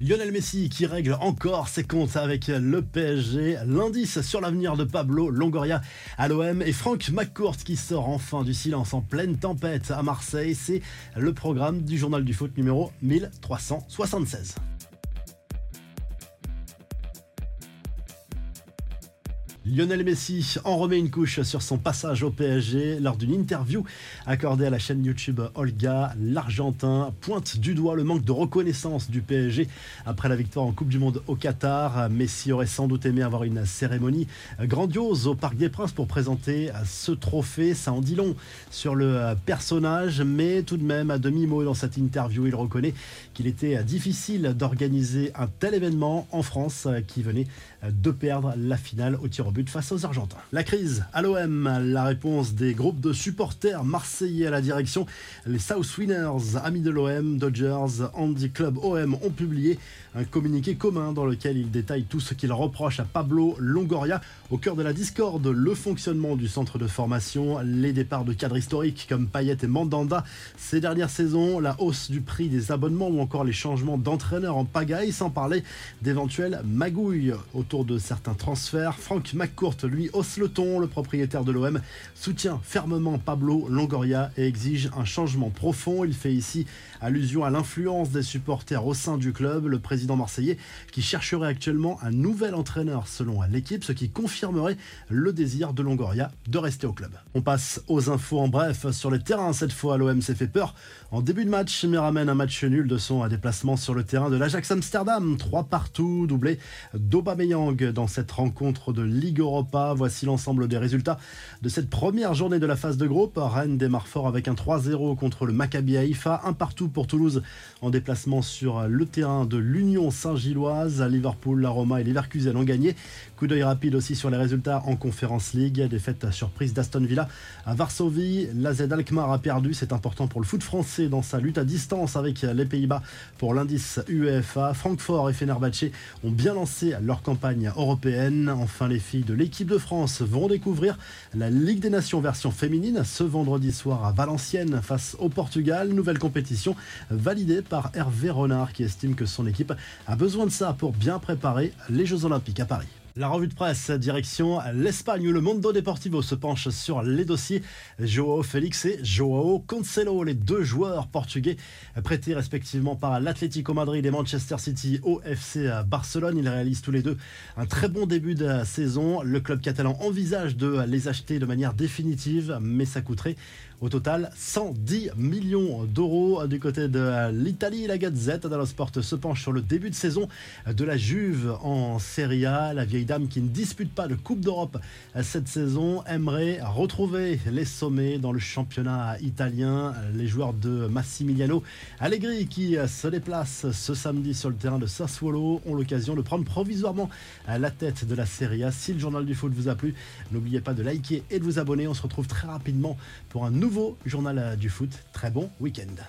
Lionel Messi qui règle encore ses comptes avec le PSG, l'indice sur l'avenir de Pablo Longoria à l'OM et Franck McCourt qui sort enfin du silence en pleine tempête à Marseille. C'est le programme du journal du foot numéro 1376. Lionel Messi en remet une couche sur son passage au PSG lors d'une interview accordée à la chaîne YouTube Olga. L'Argentin pointe du doigt le manque de reconnaissance du PSG après la victoire en Coupe du Monde au Qatar. Messi aurait sans doute aimé avoir une cérémonie grandiose au Parc des Princes pour présenter ce trophée. Ça en dit long sur le personnage, mais tout de même à demi-mot dans cette interview, il reconnaît qu'il était difficile d'organiser un tel événement en France qui venait de perdre la finale au tir but face aux Argentins. La crise à l'OM, la réponse des groupes de supporters marseillais à la direction. Les South Winners, amis de l'OM, Dodgers, Andy Club OM ont publié un communiqué commun dans lequel ils détaillent tout ce qu'ils reprochent à Pablo Longoria. Au cœur de la discorde, le fonctionnement du centre de formation, les départs de cadres historiques comme Payet et Mandanda ces dernières saisons, la hausse du prix des abonnements ou encore les changements d'entraîneurs en pagaille, sans parler d'éventuelles magouilles autour de certains transferts. McCourt, lui, hausse le propriétaire de l'OM soutient fermement Pablo Longoria et exige un changement profond. Il fait ici allusion à l'influence des supporters au sein du club. Le président marseillais qui chercherait actuellement un nouvel entraîneur selon l'équipe, ce qui confirmerait le désir de Longoria de rester au club. On passe aux infos en bref sur le terrain. Cette fois, l'OM s'est fait peur en début de match, mais ramène un match nul de son déplacement sur le terrain de l'Ajax Amsterdam. Trois partout, doublé d'Aubameyang dans cette rencontre de Ligue Europa. Voici l'ensemble des résultats de cette première journée de la phase de groupe. Rennes démarre fort avec un 3-0 contre le Maccabi Haïfa, un partout pour Toulouse en déplacement sur le terrain de l'Union Saint-Gilloise. Liverpool, la Roma et Leverkusen ont gagné. Coup d'œil rapide aussi sur les résultats en Conférence League. Défaite surprise d'Aston Villa à Varsovie. La Z Alkmaar a perdu. C'est important pour le foot français dans sa lutte à distance avec les Pays-Bas pour l'indice UEFA. Francfort et Fenerbahce ont bien lancé leur campagne européenne. Enfin, les filles de l'équipe de France vont découvrir la Ligue des Nations version féminine ce vendredi soir à Valenciennes face au Portugal. Nouvelle compétition validée par Hervé Renard qui estime que son équipe a besoin de ça pour bien préparer les Jeux Olympiques à Paris. La revue de presse, direction l'Espagne où le Mondo Deportivo se penche sur les dossiers. Joao Félix et Joao Cancelo, les deux joueurs portugais prêtés respectivement par l'Atlético Madrid et Manchester City au FC Barcelone. Ils réalisent tous les deux un très bon début de saison. Le club catalan envisage de les acheter de manière définitive, mais ça coûterait au total 110 millions d'euros du côté de l'Italie. La Gazette dello Sport se penche sur le début de saison de la Juve en Serie A. La vieille dame qui ne dispute pas de Coupe d'Europe cette saison aimerait retrouver les sommets dans le championnat italien. Les joueurs de Massimiliano Allegri qui se déplacent ce samedi sur le terrain de Sassuolo ont l'occasion de prendre provisoirement la tête de la Serie A. Si le journal du foot vous a plu, n'oubliez pas de liker et de vous abonner. On se retrouve très rapidement pour un nouveau journal du foot. Très bon week-end.